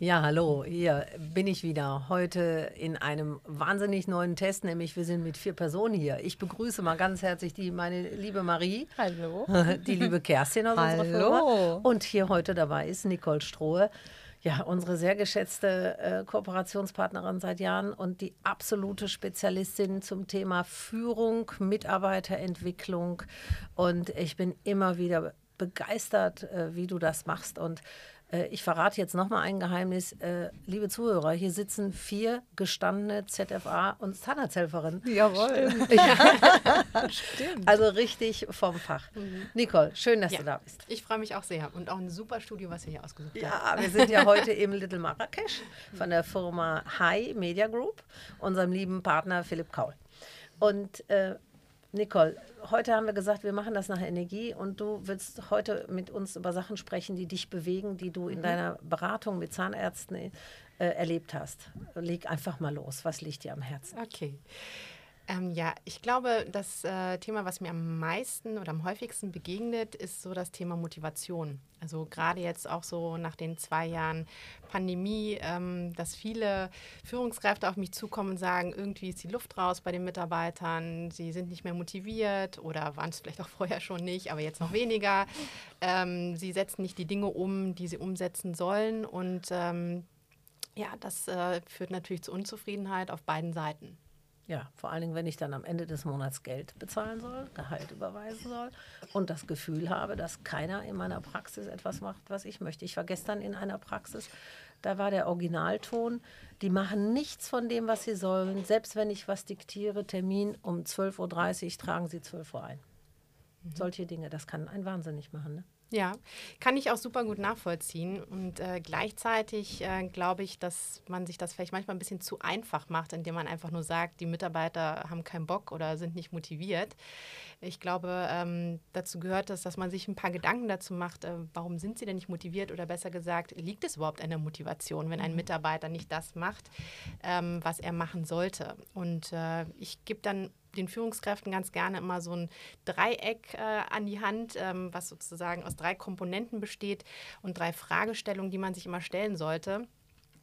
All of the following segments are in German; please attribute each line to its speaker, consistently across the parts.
Speaker 1: Ja, hallo, hier bin ich wieder. Heute in einem wahnsinnig neuen Test, nämlich wir sind mit vier Personen hier. Ich begrüße mal ganz herzlich die meine liebe Marie.
Speaker 2: Hallo.
Speaker 1: Die liebe Kerstin aus
Speaker 2: Hallo.
Speaker 1: unserer Firma. Und hier heute dabei ist Nicole Strohe. Ja, unsere sehr geschätzte äh, Kooperationspartnerin seit Jahren und die absolute Spezialistin zum Thema Führung, Mitarbeiterentwicklung. Und ich bin immer wieder begeistert, äh, wie du das machst. Und äh, ich verrate jetzt nochmal ein Geheimnis. Äh, liebe Zuhörer, hier sitzen vier gestandene ZFA- und Zahnarzthelferinnen.
Speaker 2: Jawohl.
Speaker 1: Stimmt. Also richtig vom Fach. Nicole, schön, dass
Speaker 3: Ja.
Speaker 1: du da bist.
Speaker 3: Ich freue mich auch sehr. Und auch ein super Studio, was ihr hier ausgesucht habt.
Speaker 1: Ja, wir sind ja heute im Little Marrakesch von der Firma High Media Group, unserem lieben Partner Philipp Kaul. Und äh, Nicole, heute haben wir gesagt, wir machen das nach Energie und du willst heute mit uns über Sachen sprechen, die dich bewegen, die du in deiner Beratung mit Zahnärzten äh, erlebt hast. Leg einfach mal los. Was liegt dir am Herzen?
Speaker 3: Okay. Ähm, ja, ich glaube, das äh, Thema, was mir am meisten oder am häufigsten begegnet, ist so das Thema Motivation. Also gerade jetzt auch so nach den zwei Jahren Pandemie, ähm, dass viele Führungskräfte auf mich zukommen und sagen, irgendwie ist die Luft raus bei den Mitarbeitern, sie sind nicht mehr motiviert oder waren es vielleicht auch vorher schon nicht, aber jetzt noch weniger. Ähm, sie setzen nicht die Dinge um, die sie umsetzen sollen und ähm, ja, das äh, führt natürlich zu Unzufriedenheit auf beiden Seiten.
Speaker 1: Ja, vor allen Dingen, wenn ich dann am Ende des Monats Geld bezahlen soll, Gehalt überweisen soll und das Gefühl habe, dass keiner in meiner Praxis etwas macht, was ich möchte. Ich war gestern in einer Praxis, da war der Originalton, die machen nichts von dem, was sie sollen. Selbst wenn ich was diktiere, Termin um 12.30 Uhr, tragen sie 12 Uhr ein. Solche Dinge, das kann ein Wahnsinnig machen. Ne?
Speaker 3: Ja, kann ich auch super gut nachvollziehen. Und äh, gleichzeitig äh, glaube ich, dass man sich das vielleicht manchmal ein bisschen zu einfach macht, indem man einfach nur sagt, die Mitarbeiter haben keinen Bock oder sind nicht motiviert. Ich glaube, ähm, dazu gehört es, dass man sich ein paar Gedanken dazu macht, äh, warum sind sie denn nicht motiviert oder besser gesagt, liegt es überhaupt an der Motivation, wenn ein Mitarbeiter nicht das macht, ähm, was er machen sollte. Und äh, ich gebe dann den Führungskräften ganz gerne immer so ein Dreieck äh, an die Hand, ähm, was sozusagen aus drei Komponenten besteht und drei Fragestellungen, die man sich immer stellen sollte.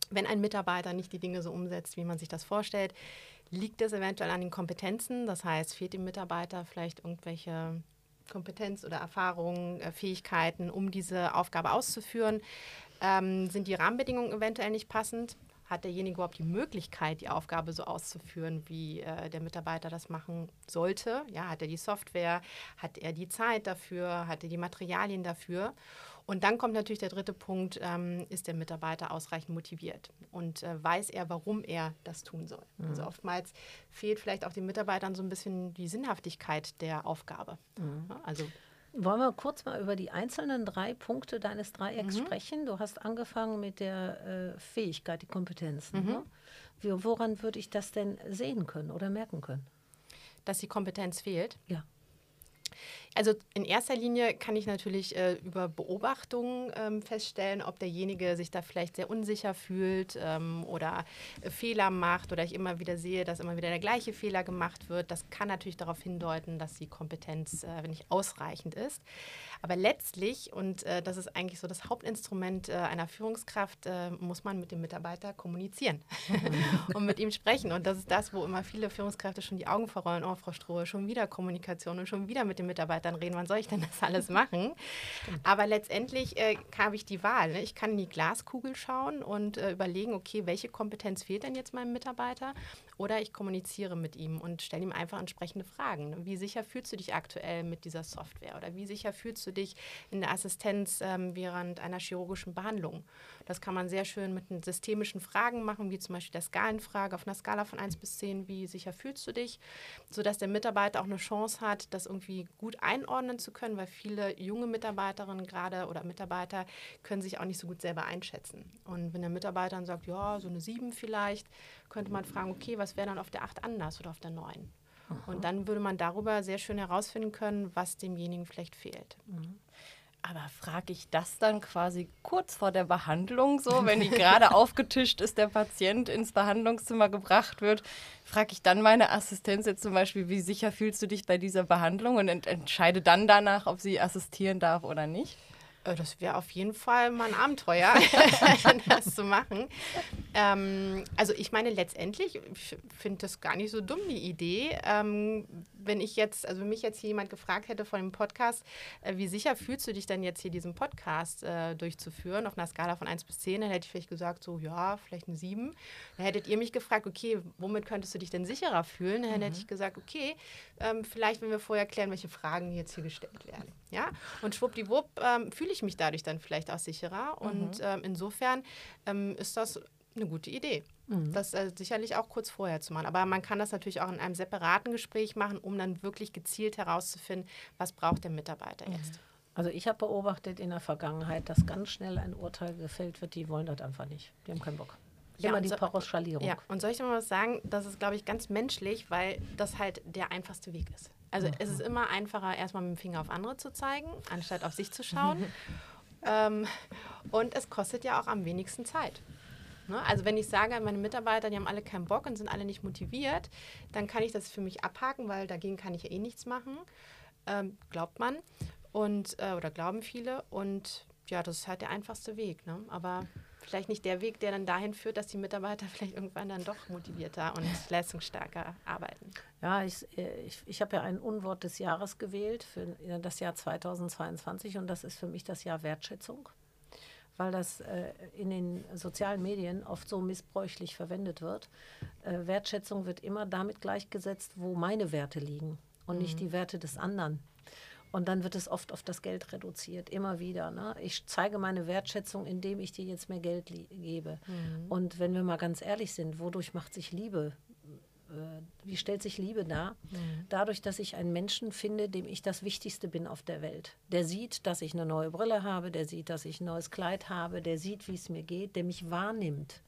Speaker 3: Wenn ein Mitarbeiter nicht die Dinge so umsetzt, wie man sich das vorstellt, liegt es eventuell an den Kompetenzen. Das heißt, fehlt dem Mitarbeiter vielleicht irgendwelche Kompetenz oder Erfahrungen, äh, Fähigkeiten, um diese Aufgabe auszuführen? Ähm, sind die Rahmenbedingungen eventuell nicht passend? Hat derjenige überhaupt die Möglichkeit, die Aufgabe so auszuführen, wie äh, der Mitarbeiter das machen sollte? Ja, hat er die Software? Hat er die Zeit dafür? Hat er die Materialien dafür? Und dann kommt natürlich der dritte Punkt, ähm, ist der Mitarbeiter ausreichend motiviert und äh, weiß er, warum er das tun soll. Also oftmals fehlt vielleicht auch den Mitarbeitern so ein bisschen die Sinnhaftigkeit der Aufgabe. Ja, also
Speaker 1: Wollen wir kurz mal über die einzelnen drei Punkte deines Dreiecks sprechen? Du hast angefangen mit der äh, Fähigkeit, die Kompetenzen. Ne? Wie, woran würde ich das denn sehen können oder merken können?
Speaker 3: dass die Kompetenz fehlt.
Speaker 1: Ja.
Speaker 3: Also in erster Linie kann ich natürlich äh, über Beobachtungen ähm, feststellen, ob derjenige sich da vielleicht sehr unsicher fühlt ähm, oder äh, Fehler macht oder ich immer wieder sehe, dass immer wieder der gleiche Fehler gemacht wird. Das kann natürlich darauf hindeuten, dass die Kompetenz äh, nicht ausreichend ist. Aber letztlich, und äh, das ist eigentlich so das Hauptinstrument äh, einer Führungskraft, äh, muss man mit dem Mitarbeiter kommunizieren und mit ihm sprechen. Und das ist das, wo immer viele Führungskräfte schon die Augen verrollen. Oh, Frau Strohe, schon wieder Kommunikation und schon wieder mit den Mitarbeitern reden. Wann soll ich denn das alles machen? Aber letztendlich äh, habe ich die Wahl. Ne? Ich kann in die Glaskugel schauen und äh, überlegen, okay, welche Kompetenz fehlt denn jetzt meinem Mitarbeiter? Oder ich kommuniziere mit ihm und stelle ihm einfach entsprechende Fragen. Wie sicher fühlst du dich aktuell mit dieser Software? Oder wie sicher fühlst du dich in der Assistenz ähm, während einer chirurgischen Behandlung? Das kann man sehr schön mit systemischen Fragen machen, wie zum Beispiel der Skalenfrage auf einer Skala von 1 bis 10. Wie sicher fühlst du dich? Sodass der Mitarbeiter auch eine Chance hat, das irgendwie gut einordnen zu können, weil viele junge Mitarbeiterinnen gerade oder Mitarbeiter können sich auch nicht so gut selber einschätzen. Und wenn der Mitarbeiter dann sagt, ja, so eine 7 vielleicht, könnte man fragen, okay, was wäre dann auf der 8 anders oder auf der 9? Und dann würde man darüber sehr schön herausfinden können, was demjenigen vielleicht fehlt.
Speaker 2: Aber frage ich das dann quasi kurz vor der Behandlung so, wenn die gerade aufgetischt ist, der Patient ins Behandlungszimmer gebracht wird, frage ich dann meine Assistenz jetzt zum Beispiel, wie sicher fühlst du dich bei dieser Behandlung und ent entscheide dann danach, ob sie assistieren darf oder nicht?
Speaker 3: Äh, das wäre auf jeden Fall mal ein Abenteuer, das zu machen. Ähm, also ich meine, letztendlich finde das gar nicht so dumm, die Idee. Ähm, wenn ich jetzt, also mich jetzt hier jemand gefragt hätte von dem Podcast, äh, wie sicher fühlst du dich denn jetzt hier diesen Podcast äh, durchzuführen auf einer Skala von 1 bis 10, dann hätte ich vielleicht gesagt, so ja, vielleicht eine 7. Dann hättet ihr mich gefragt, okay, womit könntest du dich denn sicherer fühlen? Dann mhm. hätte ich gesagt, okay, ähm, vielleicht, wenn wir vorher klären, welche Fragen jetzt hier gestellt werden. Ja? Und schwuppdiwupp ähm, fühle ich mich dadurch dann vielleicht auch sicherer. Mhm. Und ähm, insofern ähm, ist das eine gute Idee. Mhm. Das äh, sicherlich auch kurz vorher zu machen. Aber man kann das natürlich auch in einem separaten Gespräch machen, um dann wirklich gezielt herauszufinden, was braucht der Mitarbeiter mhm. jetzt.
Speaker 1: Also ich habe beobachtet in der Vergangenheit, dass ganz schnell ein Urteil gefällt wird, die wollen das einfach nicht. Die haben keinen Bock. Immer ja, die so, Pauschalierung.
Speaker 3: Ja, und soll ich mal was sagen? Das ist, glaube ich, ganz menschlich, weil das halt der einfachste Weg ist. Also mhm. es ist immer einfacher, erstmal mit dem Finger auf andere zu zeigen, anstatt auf sich zu schauen. ähm, und es kostet ja auch am wenigsten Zeit. Ne? Also wenn ich sage, meine Mitarbeiter, die haben alle keinen Bock und sind alle nicht motiviert, dann kann ich das für mich abhaken, weil dagegen kann ich ja eh nichts machen. Ähm, glaubt man. Und, äh, oder glauben viele. Und ja, das ist halt der einfachste Weg. Ne? Aber vielleicht nicht der Weg, der dann dahin führt, dass die Mitarbeiter vielleicht irgendwann dann doch motivierter und leistungsstärker arbeiten.
Speaker 1: Ja, ich, äh, ich, ich habe ja ein Unwort des Jahres gewählt für das Jahr 2022 und das ist für mich das Jahr Wertschätzung, weil das äh, in den sozialen Medien oft so missbräuchlich verwendet wird. Äh, Wertschätzung wird immer damit gleichgesetzt, wo meine Werte liegen und mhm. nicht die Werte des anderen. Und dann wird es oft auf das Geld reduziert, immer wieder. Ne? Ich zeige meine Wertschätzung, indem ich dir jetzt mehr Geld gebe. Mhm. Und wenn wir mal ganz ehrlich sind, wodurch macht sich Liebe? Äh, wie stellt sich Liebe dar? Mhm. Dadurch, dass ich einen Menschen finde, dem ich das Wichtigste bin auf der Welt. Der sieht, dass ich eine neue Brille habe, der sieht, dass ich ein neues Kleid habe, der sieht, wie es mir geht, der mich wahrnimmt.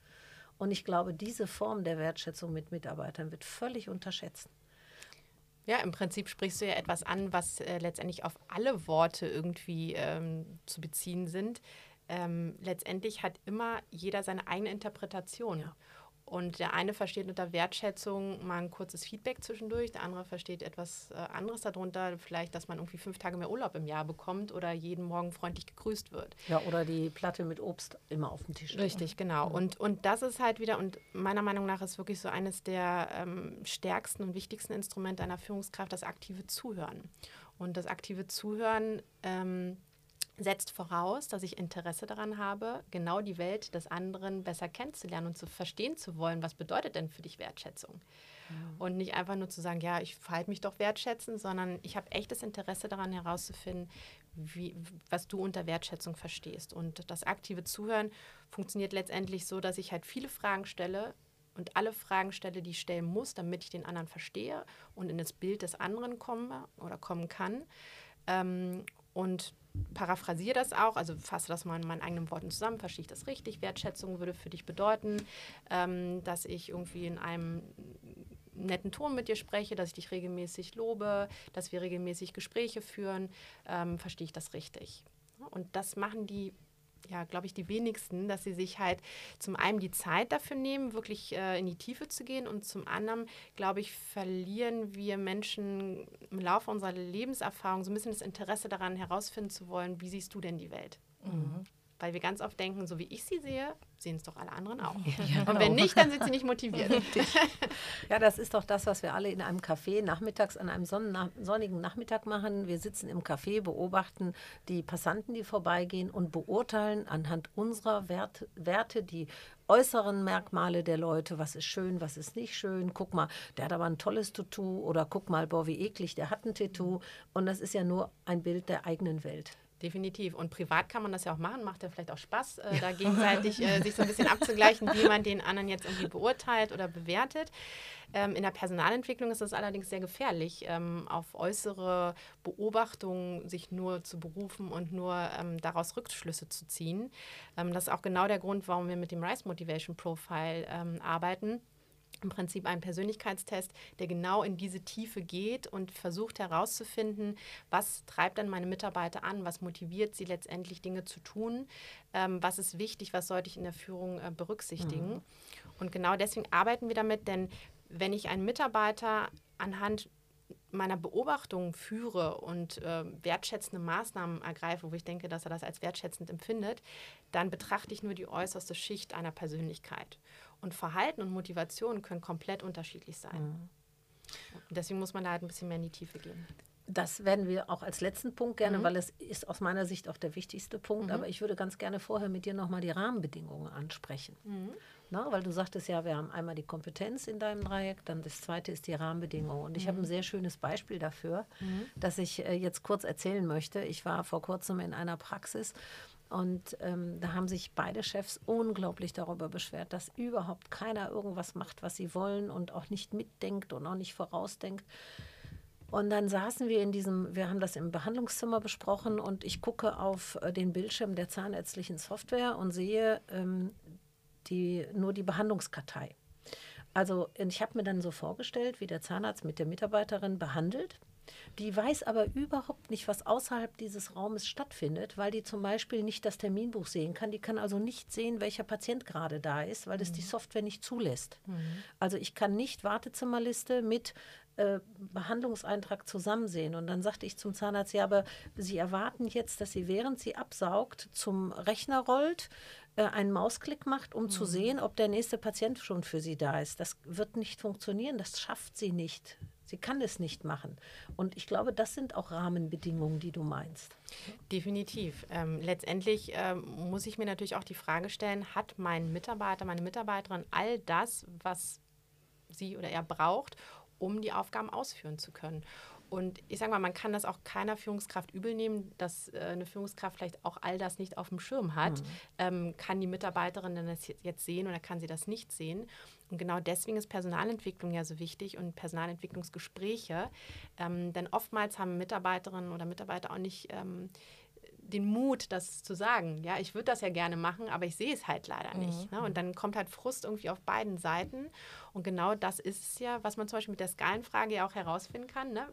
Speaker 1: Und ich glaube, diese Form der Wertschätzung mit Mitarbeitern wird völlig unterschätzt.
Speaker 3: Ja, im Prinzip sprichst du ja etwas an, was äh, letztendlich auf alle Worte irgendwie ähm, zu beziehen sind. Ähm, letztendlich hat immer jeder seine eigene Interpretation. Ja. Und der eine versteht unter Wertschätzung mal ein kurzes Feedback zwischendurch, der andere versteht etwas äh, anderes darunter, vielleicht, dass man irgendwie fünf Tage mehr Urlaub im Jahr bekommt oder jeden Morgen freundlich gegrüßt wird.
Speaker 1: Ja, oder die Platte mit Obst immer auf dem Tisch.
Speaker 3: Richtig, genau. Mhm. Und, und das ist halt wieder, und meiner Meinung nach ist wirklich so eines der ähm, stärksten und wichtigsten Instrumente einer Führungskraft, das aktive Zuhören. Und das aktive Zuhören ähm, setzt voraus, dass ich Interesse daran habe, genau die Welt des anderen besser kennenzulernen und zu verstehen zu wollen, was bedeutet denn für dich Wertschätzung? Mhm. Und nicht einfach nur zu sagen, ja, ich verhalte mich doch wertschätzen, sondern ich habe echtes Interesse daran herauszufinden, wie, was du unter Wertschätzung verstehst. Und das aktive Zuhören funktioniert letztendlich so, dass ich halt viele Fragen stelle und alle Fragen stelle, die ich stellen muss, damit ich den anderen verstehe und in das Bild des anderen komme oder kommen kann. Ähm, und paraphrasiere das auch, also fasse das mal in meinen eigenen Worten zusammen, verstehe ich das richtig. Wertschätzung würde für dich bedeuten, ähm, dass ich irgendwie in einem netten Ton mit dir spreche, dass ich dich regelmäßig lobe, dass wir regelmäßig Gespräche führen, ähm, verstehe ich das richtig. Und das machen die ja, glaube ich, die wenigsten, dass sie sich halt zum einen die Zeit dafür nehmen, wirklich äh, in die Tiefe zu gehen und zum anderen, glaube ich, verlieren wir Menschen im Laufe unserer Lebenserfahrung so ein bisschen das Interesse daran herausfinden zu wollen, wie siehst du denn die Welt? Mhm. Weil wir ganz oft denken, so wie ich sie sehe, sehen es doch alle anderen auch. Ja, und wenn genau. nicht, dann sind sie nicht motiviert.
Speaker 1: ja, das ist doch das, was wir alle in einem Café nachmittags an einem sonnigen Nachmittag machen. Wir sitzen im Café, beobachten die Passanten, die vorbeigehen und beurteilen anhand unserer Wert, Werte die äußeren Merkmale der Leute, was ist schön, was ist nicht schön. Guck mal, der hat aber ein tolles Tattoo oder guck mal, boah, wie eklig, der hat ein Tattoo. Und das ist ja nur ein Bild der eigenen Welt.
Speaker 3: Definitiv. Und privat kann man das ja auch machen, macht ja vielleicht auch Spaß, äh, da gegenseitig äh, sich so ein bisschen abzugleichen, wie man den anderen jetzt irgendwie beurteilt oder bewertet. Ähm, in der Personalentwicklung ist es allerdings sehr gefährlich, ähm, auf äußere Beobachtungen sich nur zu berufen und nur ähm, daraus Rückschlüsse zu ziehen. Ähm, das ist auch genau der Grund, warum wir mit dem Rise Motivation Profile ähm, arbeiten im Prinzip ein Persönlichkeitstest, der genau in diese Tiefe geht und versucht herauszufinden, was treibt dann meine Mitarbeiter an, was motiviert sie letztendlich Dinge zu tun, ähm, was ist wichtig, was sollte ich in der Führung äh, berücksichtigen. Mhm. Und genau deswegen arbeiten wir damit, denn wenn ich einen Mitarbeiter anhand meiner Beobachtung führe und äh, wertschätzende Maßnahmen ergreife, wo ich denke, dass er das als wertschätzend empfindet, dann betrachte ich nur die äußerste Schicht einer Persönlichkeit. Und Verhalten und Motivation können komplett unterschiedlich sein. Mhm. Deswegen muss man da halt ein bisschen mehr in die Tiefe gehen.
Speaker 1: Das werden wir auch als letzten Punkt gerne, mhm. weil es ist aus meiner Sicht auch der wichtigste Punkt. Mhm. Aber ich würde ganz gerne vorher mit dir nochmal die Rahmenbedingungen ansprechen. Mhm. Na, weil du sagtest ja, wir haben einmal die Kompetenz in deinem Dreieck, dann das zweite ist die Rahmenbedingung. Und ich habe ein mhm. sehr schönes Beispiel dafür, mhm. das ich äh, jetzt kurz erzählen möchte. Ich war vor kurzem in einer Praxis und ähm, da haben sich beide Chefs unglaublich darüber beschwert, dass überhaupt keiner irgendwas macht, was sie wollen und auch nicht mitdenkt und auch nicht vorausdenkt. Und dann saßen wir in diesem, wir haben das im Behandlungszimmer besprochen und ich gucke auf äh, den Bildschirm der zahnärztlichen Software und sehe ähm, die, nur die Behandlungskartei. Also ich habe mir dann so vorgestellt, wie der Zahnarzt mit der Mitarbeiterin behandelt. Die weiß aber überhaupt nicht, was außerhalb dieses Raumes stattfindet, weil die zum Beispiel nicht das Terminbuch sehen kann. Die kann also nicht sehen, welcher Patient gerade da ist, weil das mhm. die Software nicht zulässt. Mhm. Also ich kann nicht Wartezimmerliste mit äh, Behandlungseintrag zusammen sehen. Und dann sagte ich zum Zahnarzt, ja, aber Sie erwarten jetzt, dass sie, während sie absaugt, zum Rechner rollt, äh, einen Mausklick macht, um mhm. zu sehen, ob der nächste Patient schon für sie da ist. Das wird nicht funktionieren, das schafft sie nicht. Sie kann es nicht machen. Und ich glaube, das sind auch Rahmenbedingungen, die du meinst.
Speaker 3: Definitiv. Ähm, letztendlich ähm, muss ich mir natürlich auch die Frage stellen, hat mein Mitarbeiter, meine Mitarbeiterin all das, was sie oder er braucht, um die Aufgaben ausführen zu können. Und ich sage mal, man kann das auch keiner Führungskraft übel nehmen, dass äh, eine Führungskraft vielleicht auch all das nicht auf dem Schirm hat. Mhm. Ähm, kann die Mitarbeiterin denn das jetzt sehen oder kann sie das nicht sehen? Und genau deswegen ist Personalentwicklung ja so wichtig und Personalentwicklungsgespräche. Ähm, denn oftmals haben Mitarbeiterinnen oder Mitarbeiter auch nicht ähm, den Mut, das zu sagen. Ja, ich würde das ja gerne machen, aber ich sehe es halt leider nicht. Mhm. Ne? Und dann kommt halt Frust irgendwie auf beiden Seiten. Und genau das ist es ja, was man zum Beispiel mit der Skalenfrage ja auch herausfinden kann. Ne?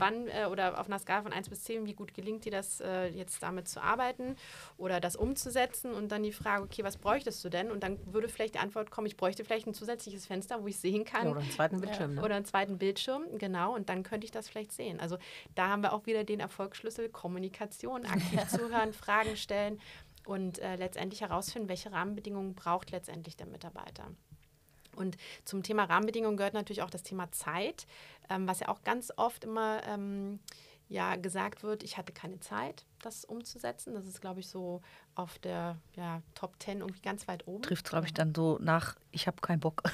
Speaker 3: Wann äh, oder auf einer Skala von 1 bis 10, wie gut gelingt dir das äh, jetzt damit zu arbeiten oder das umzusetzen und dann die Frage, okay, was bräuchtest du denn? Und dann würde vielleicht die Antwort kommen, ich bräuchte vielleicht ein zusätzliches Fenster, wo ich sehen kann.
Speaker 1: Ja, oder einen zweiten Bildschirm. Ne?
Speaker 3: Oder einen zweiten Bildschirm, genau, und dann könnte ich das vielleicht sehen. Also da haben wir auch wieder den Erfolgsschlüssel Kommunikation, aktiv zuhören, Fragen stellen und äh, letztendlich herausfinden, welche Rahmenbedingungen braucht letztendlich der Mitarbeiter. Und zum Thema Rahmenbedingungen gehört natürlich auch das Thema Zeit, ähm, was ja auch ganz oft immer ähm, ja, gesagt wird, ich hatte keine Zeit, das umzusetzen. Das ist, glaube ich, so auf der ja, Top 10 irgendwie ganz weit oben.
Speaker 4: Trifft, glaube ich, dann so nach, ich habe keinen Bock.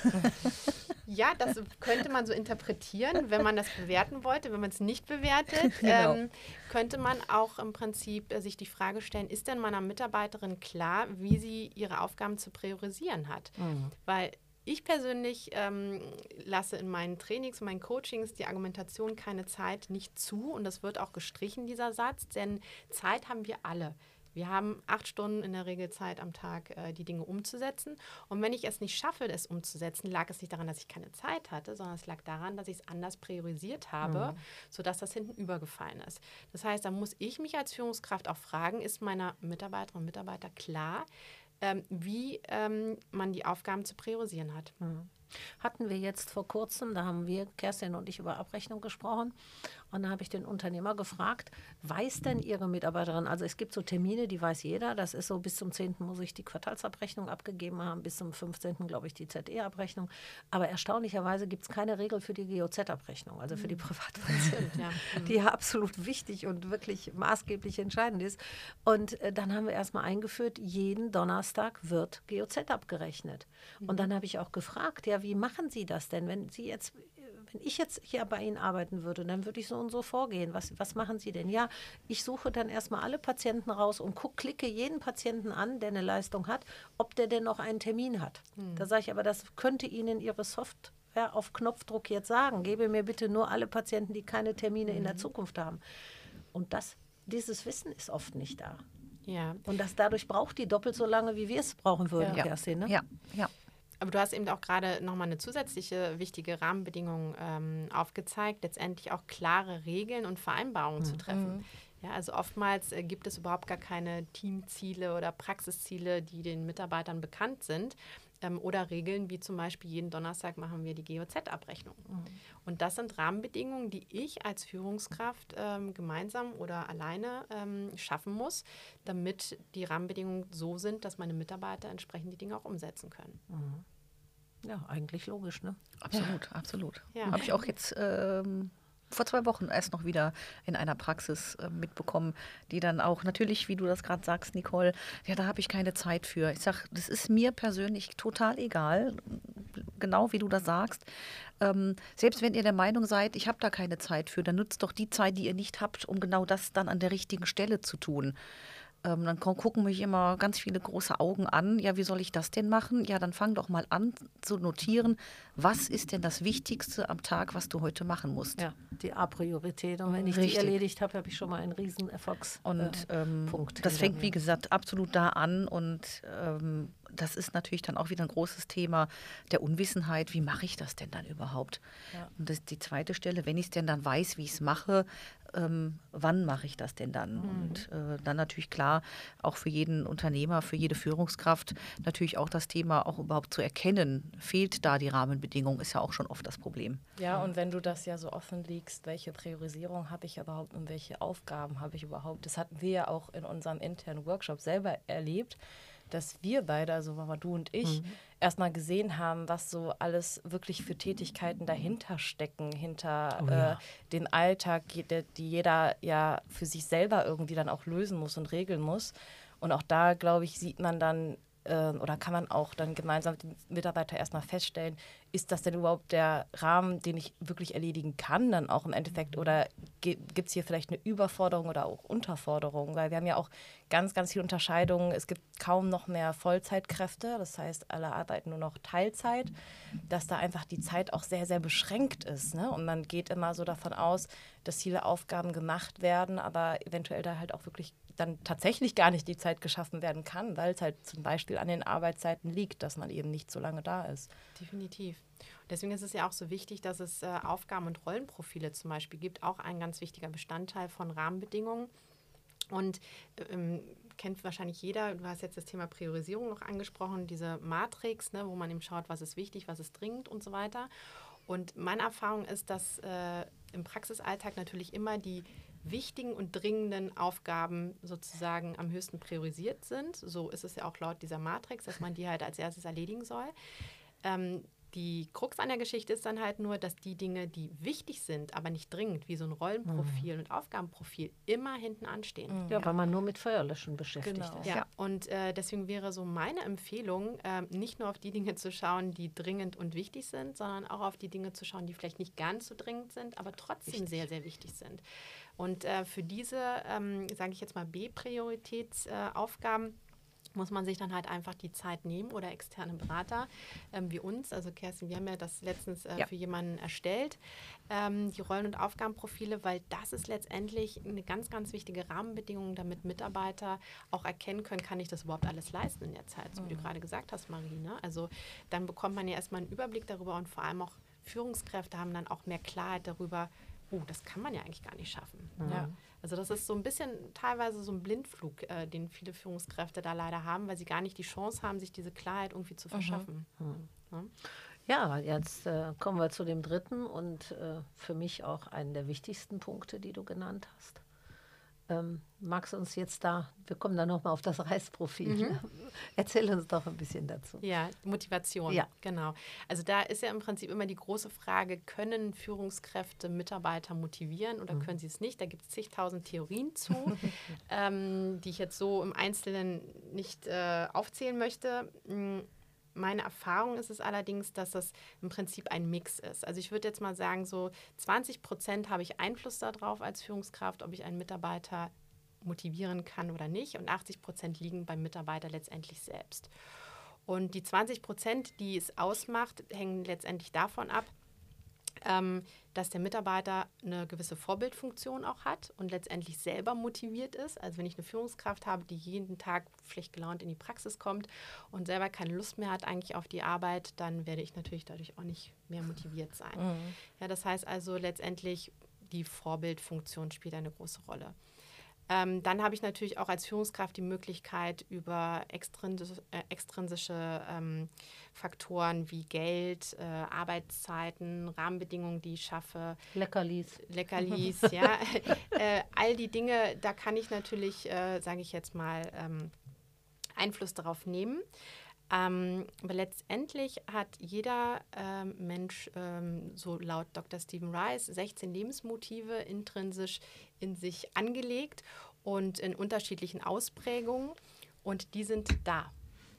Speaker 3: ja, das könnte man so interpretieren, wenn man das bewerten wollte. Wenn man es nicht bewertet, genau. ähm, könnte man auch im Prinzip äh, sich die Frage stellen, ist denn meiner Mitarbeiterin klar, wie sie ihre Aufgaben zu priorisieren hat? Mhm. Weil ich persönlich ähm, lasse in meinen Trainings und meinen Coachings die Argumentation keine Zeit nicht zu und das wird auch gestrichen, dieser Satz, denn Zeit haben wir alle. Wir haben acht Stunden in der Regel Zeit am Tag, äh, die Dinge umzusetzen. Und wenn ich es nicht schaffe, es umzusetzen, lag es nicht daran, dass ich keine Zeit hatte, sondern es lag daran, dass ich es anders priorisiert habe, mhm. sodass das hinten übergefallen ist. Das heißt, da muss ich mich als Führungskraft auch fragen, ist meiner Mitarbeiterinnen und Mitarbeiter klar, ähm, wie ähm, man die Aufgaben zu priorisieren hat.
Speaker 1: Mhm. Hatten wir jetzt vor kurzem, da haben wir, Kerstin und ich, über Abrechnung gesprochen. Und da habe ich den Unternehmer gefragt, weiß denn Ihre Mitarbeiterin, also es gibt so Termine, die weiß jeder, das ist so, bis zum 10. muss ich die Quartalsabrechnung abgegeben haben, bis zum 15. glaube ich die ZE-Abrechnung. Aber erstaunlicherweise gibt es keine Regel für die GOZ-Abrechnung, also für die mhm. Privatpatienten, ja. die ja absolut wichtig und wirklich maßgeblich entscheidend ist. Und äh, dann haben wir erstmal eingeführt, jeden Donnerstag wird GOZ abgerechnet. Und mhm. dann habe ich auch gefragt, ja, wie machen Sie das denn, wenn Sie jetzt wenn ich jetzt hier bei Ihnen arbeiten würde, dann würde ich so und so vorgehen. Was, was machen Sie denn? Ja, ich suche dann erstmal alle Patienten raus und guck, klicke jeden Patienten an, der eine Leistung hat, ob der denn noch einen Termin hat. Hm. Da sage ich aber, das könnte Ihnen Ihre Software auf Knopfdruck jetzt sagen. Gebe mir bitte nur alle Patienten, die keine Termine hm. in der hm. Zukunft haben. Und das, dieses Wissen ist oft nicht da. Ja. Und das dadurch braucht die doppelt so lange, wie wir es brauchen würden,
Speaker 4: ja.
Speaker 1: Kerstin.
Speaker 4: Ne? Ja, ja.
Speaker 3: Aber du hast eben auch gerade nochmal eine zusätzliche wichtige Rahmenbedingung ähm, aufgezeigt, letztendlich auch klare Regeln und Vereinbarungen mhm. zu treffen. Ja, also oftmals äh, gibt es überhaupt gar keine Teamziele oder Praxisziele, die den Mitarbeitern bekannt sind. Ähm, oder Regeln wie zum Beispiel jeden Donnerstag machen wir die GOZ-Abrechnung. Mhm. Und das sind Rahmenbedingungen, die ich als Führungskraft ähm, gemeinsam oder alleine ähm, schaffen muss, damit die Rahmenbedingungen so sind, dass meine Mitarbeiter entsprechend die Dinge auch umsetzen können.
Speaker 1: Mhm. Ja, eigentlich logisch, ne?
Speaker 4: Absolut, ja. absolut. Ja. Habe ich auch jetzt ähm, vor zwei Wochen erst noch wieder in einer Praxis äh, mitbekommen, die dann auch natürlich, wie du das gerade sagst, Nicole, ja, da habe ich keine Zeit für. Ich sage, das ist mir persönlich total egal, genau wie du das sagst. Ähm, selbst wenn ihr der Meinung seid, ich habe da keine Zeit für, dann nutzt doch die Zeit, die ihr nicht habt, um genau das dann an der richtigen Stelle zu tun. Ähm, dann gucken mich immer ganz viele große Augen an. Ja, wie soll ich das denn machen? Ja, dann fang doch mal an zu notieren, was ist denn das Wichtigste am Tag, was du heute machen musst.
Speaker 1: Ja, die A-Priorität. Und wenn ich Richtig. die erledigt habe, habe ich schon mal einen riesen Erfolgspunkt.
Speaker 4: Äh, ähm, das fängt, wie gesagt, absolut da an und ähm, das ist natürlich dann auch wieder ein großes Thema der Unwissenheit. Wie mache ich das denn dann überhaupt? Ja. Und das, die zweite Stelle, wenn ich es denn dann weiß, wie ich es mache, ähm, wann mache ich das denn dann? Mhm. Und äh, dann natürlich klar, auch für jeden Unternehmer, für jede Führungskraft natürlich auch das Thema auch überhaupt zu erkennen, fehlt da die Rahmenbedingung, ist ja auch schon oft das Problem.
Speaker 2: Ja, und wenn du das ja so offen liegst, welche Priorisierung habe ich überhaupt und welche Aufgaben habe ich überhaupt? Das hatten wir ja auch in unserem internen Workshop selber erlebt dass wir beide, also Mama, du und ich, mhm. erstmal gesehen haben, was so alles wirklich für Tätigkeiten dahinter stecken, hinter oh, ja. äh, den Alltag, die, die jeder ja für sich selber irgendwie dann auch lösen muss und regeln muss. Und auch da, glaube ich, sieht man dann, äh, oder kann man auch dann gemeinsam mit dem Mitarbeiter erstmal feststellen, ist das denn überhaupt der Rahmen, den ich wirklich erledigen kann, dann auch im Endeffekt? Oder gibt es hier vielleicht eine Überforderung oder auch Unterforderung? Weil wir haben ja auch ganz, ganz viele Unterscheidungen. Es gibt kaum noch mehr Vollzeitkräfte, das heißt, alle arbeiten nur noch Teilzeit, dass da einfach die Zeit auch sehr, sehr beschränkt ist. Ne? Und man geht immer so davon aus, dass viele Aufgaben gemacht werden, aber eventuell da halt auch wirklich dann tatsächlich gar nicht die Zeit geschaffen werden kann, weil es halt zum Beispiel an den Arbeitszeiten liegt, dass man eben nicht so lange da ist.
Speaker 3: Definitiv. Deswegen ist es ja auch so wichtig, dass es äh, Aufgaben- und Rollenprofile zum Beispiel gibt, auch ein ganz wichtiger Bestandteil von Rahmenbedingungen. Und ähm, kennt wahrscheinlich jeder, du hast jetzt das Thema Priorisierung noch angesprochen, diese Matrix, ne, wo man eben schaut, was ist wichtig, was ist dringend und so weiter. Und meine Erfahrung ist, dass äh, im Praxisalltag natürlich immer die wichtigen und dringenden Aufgaben sozusagen am höchsten priorisiert sind. So ist es ja auch laut dieser Matrix, dass man die halt als erstes erledigen soll. Ähm, die Krux an der Geschichte ist dann halt nur, dass die Dinge, die wichtig sind, aber nicht dringend, wie so ein Rollenprofil mhm. und Aufgabenprofil, immer hinten anstehen.
Speaker 1: Mhm. Ja, weil man nur mit Feuerlöschen beschäftigt
Speaker 3: genau.
Speaker 1: ist.
Speaker 3: Ja, ja. und äh, deswegen wäre so meine Empfehlung, äh, nicht nur auf die Dinge zu schauen, die dringend und wichtig sind, sondern auch auf die Dinge zu schauen, die vielleicht nicht ganz so dringend sind, aber trotzdem wichtig. sehr, sehr wichtig sind. Und äh, für diese, ähm, sage ich jetzt mal, B-Prioritätsaufgaben, muss man sich dann halt einfach die Zeit nehmen oder externe Berater ähm, wie uns. Also Kerstin, wir haben ja das letztens äh, ja. für jemanden erstellt, ähm, die Rollen- und Aufgabenprofile, weil das ist letztendlich eine ganz, ganz wichtige Rahmenbedingung, damit Mitarbeiter auch erkennen können, kann ich das überhaupt alles leisten in der Zeit, so wie mhm. du gerade gesagt hast, Marie. Ne? Also dann bekommt man ja erstmal einen Überblick darüber und vor allem auch Führungskräfte haben dann auch mehr Klarheit darüber, oh, das kann man ja eigentlich gar nicht schaffen. Mhm. Ja. Also das ist so ein bisschen teilweise so ein Blindflug, äh, den viele Führungskräfte da leider haben, weil sie gar nicht die Chance haben, sich diese Klarheit irgendwie zu mhm. verschaffen. Mhm.
Speaker 1: Ja. ja, jetzt äh, kommen wir zu dem dritten und äh, für mich auch einen der wichtigsten Punkte, die du genannt hast. Ähm, magst du uns jetzt da, wir kommen da nochmal auf das Reisprofil. Mhm. Erzähl uns doch ein bisschen dazu.
Speaker 3: Ja, Motivation. Ja. Genau. Also da ist ja im Prinzip immer die große Frage, können Führungskräfte Mitarbeiter motivieren oder mhm. können sie es nicht? Da gibt es zigtausend Theorien zu, ähm, die ich jetzt so im Einzelnen nicht äh, aufzählen möchte. Meine Erfahrung ist es allerdings, dass das im Prinzip ein Mix ist. Also ich würde jetzt mal sagen, so 20 Prozent habe ich Einfluss darauf als Führungskraft, ob ich einen Mitarbeiter motivieren kann oder nicht. Und 80 Prozent liegen beim Mitarbeiter letztendlich selbst. Und die 20 Prozent, die es ausmacht, hängen letztendlich davon ab, ähm, dass der Mitarbeiter eine gewisse Vorbildfunktion auch hat und letztendlich selber motiviert ist. Also wenn ich eine Führungskraft habe, die jeden Tag schlecht gelaunt in die Praxis kommt und selber keine Lust mehr hat eigentlich auf die Arbeit, dann werde ich natürlich dadurch auch nicht mehr motiviert sein. Mhm. Ja, das heißt also letztendlich, die Vorbildfunktion spielt eine große Rolle. Ähm, dann habe ich natürlich auch als Führungskraft die Möglichkeit, über extrinsische, äh, extrinsische ähm, Faktoren wie Geld, äh, Arbeitszeiten, Rahmenbedingungen, die ich schaffe.
Speaker 1: Leckerlis.
Speaker 3: Leckerlis, ja. äh, all die Dinge, da kann ich natürlich, äh, sage ich jetzt mal, ähm, Einfluss darauf nehmen. Ähm, aber letztendlich hat jeder ähm, Mensch, ähm, so laut Dr. Stephen Rice, 16 Lebensmotive intrinsisch in sich angelegt und in unterschiedlichen Ausprägungen. Und die sind da.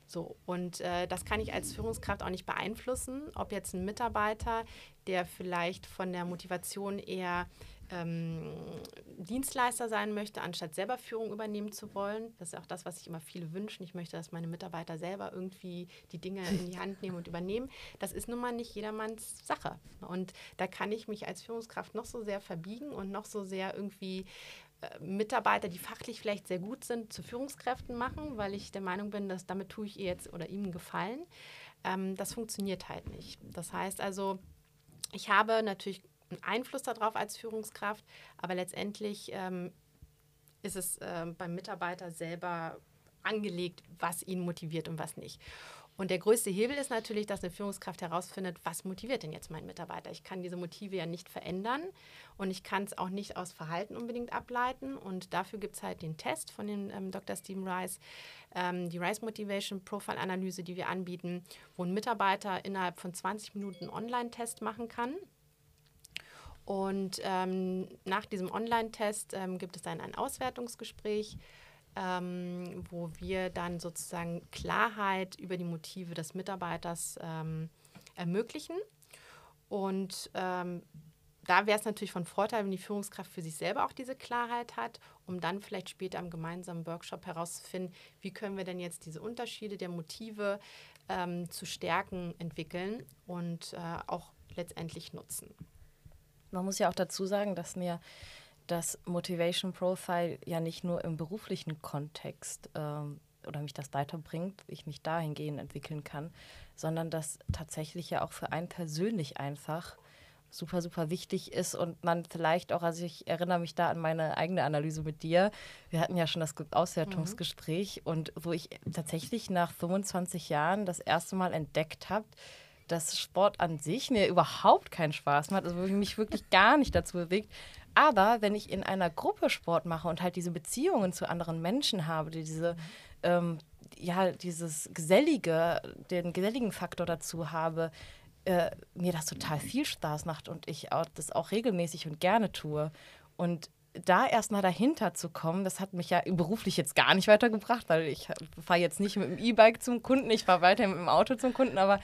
Speaker 3: So, und äh, das kann ich als Führungskraft auch nicht beeinflussen, ob jetzt ein Mitarbeiter, der vielleicht von der Motivation eher ähm, Dienstleister sein möchte, anstatt selber Führung übernehmen zu wollen. Das ist auch das, was sich immer viele wünschen. Ich möchte, dass meine Mitarbeiter selber irgendwie die Dinge in die Hand nehmen und übernehmen. Das ist nun mal nicht jedermanns Sache. Und da kann ich mich als Führungskraft noch so sehr verbiegen und noch so sehr irgendwie äh, Mitarbeiter, die fachlich vielleicht sehr gut sind, zu Führungskräften machen, weil ich der Meinung bin, dass damit tue ich ihr jetzt oder ihm Gefallen. Ähm, das funktioniert halt nicht. Das heißt also, ich habe natürlich einen Einfluss darauf als Führungskraft, aber letztendlich ähm, ist es ähm, beim Mitarbeiter selber angelegt, was ihn motiviert und was nicht. Und der größte Hebel ist natürlich, dass eine Führungskraft herausfindet, was motiviert denn jetzt meinen Mitarbeiter. Ich kann diese Motive ja nicht verändern und ich kann es auch nicht aus Verhalten unbedingt ableiten. Und dafür gibt es halt den Test von dem ähm, Dr. Stephen Rice, ähm, die Rice Motivation Profile Analyse, die wir anbieten, wo ein Mitarbeiter innerhalb von 20 Minuten Online-Test machen kann. Und ähm, nach diesem Online-Test ähm, gibt es dann ein Auswertungsgespräch, ähm, wo wir dann sozusagen Klarheit über die Motive des Mitarbeiters ähm, ermöglichen. Und ähm, da wäre es natürlich von Vorteil, wenn die Führungskraft für sich selber auch diese Klarheit hat, um dann vielleicht später im gemeinsamen Workshop herauszufinden, wie können wir denn jetzt diese Unterschiede der Motive ähm, zu Stärken entwickeln und äh, auch letztendlich nutzen.
Speaker 2: Man muss ja auch dazu sagen, dass mir das Motivation Profile ja nicht nur im beruflichen Kontext ähm, oder mich das weiterbringt, ich mich dahingehend entwickeln kann, sondern dass tatsächlich ja auch für einen persönlich einfach super, super wichtig ist und man vielleicht auch, also ich erinnere mich da an meine eigene Analyse mit dir. Wir hatten ja schon das Auswertungsgespräch mhm. und wo ich tatsächlich nach 25 Jahren das erste Mal entdeckt habe, dass Sport an sich mir überhaupt keinen Spaß macht, also mich wirklich gar nicht dazu bewegt. Aber wenn ich in einer Gruppe Sport mache und halt diese Beziehungen zu anderen Menschen habe, diese, ähm, ja, dieses Gesellige, den geselligen Faktor dazu habe, äh, mir das total viel Spaß macht und ich auch, das auch regelmäßig und gerne tue. Und da erstmal dahinter zu kommen, das hat mich ja beruflich jetzt gar nicht weitergebracht, weil ich fahre jetzt nicht mit dem E-Bike zum Kunden, ich fahre weiter mit dem Auto zum Kunden, aber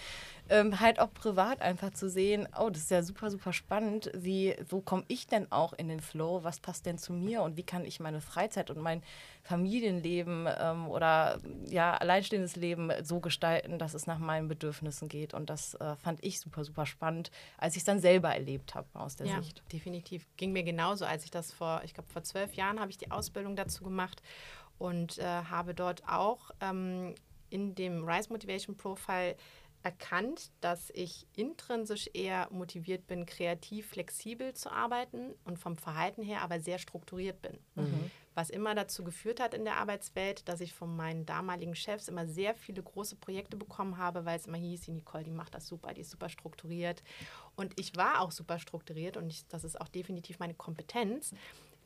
Speaker 2: ähm, halt auch privat einfach zu sehen, oh, das ist ja super, super spannend, wie, wo komme ich denn auch in den Flow, was passt denn zu mir und wie kann ich meine Freizeit und mein Familienleben ähm, oder ja, alleinstehendes Leben so gestalten, dass es nach meinen Bedürfnissen geht und das äh, fand ich super, super spannend, als ich es dann selber erlebt habe aus der
Speaker 3: ja,
Speaker 2: Sicht.
Speaker 3: definitiv. Ging mir genauso, als ich das vor, ich glaube vor zwölf Jahren habe ich die Ausbildung dazu gemacht und äh, habe dort auch ähm, in dem Rise Motivation Profile erkannt, dass ich intrinsisch eher motiviert bin, kreativ, flexibel zu arbeiten und vom Verhalten her aber sehr strukturiert bin. Mhm. Was immer dazu geführt hat in der Arbeitswelt, dass ich von meinen damaligen Chefs immer sehr viele große Projekte bekommen habe, weil es immer hieß, die Nicole, die macht das super, die ist super strukturiert. Und ich war auch super strukturiert und ich, das ist auch definitiv meine Kompetenz.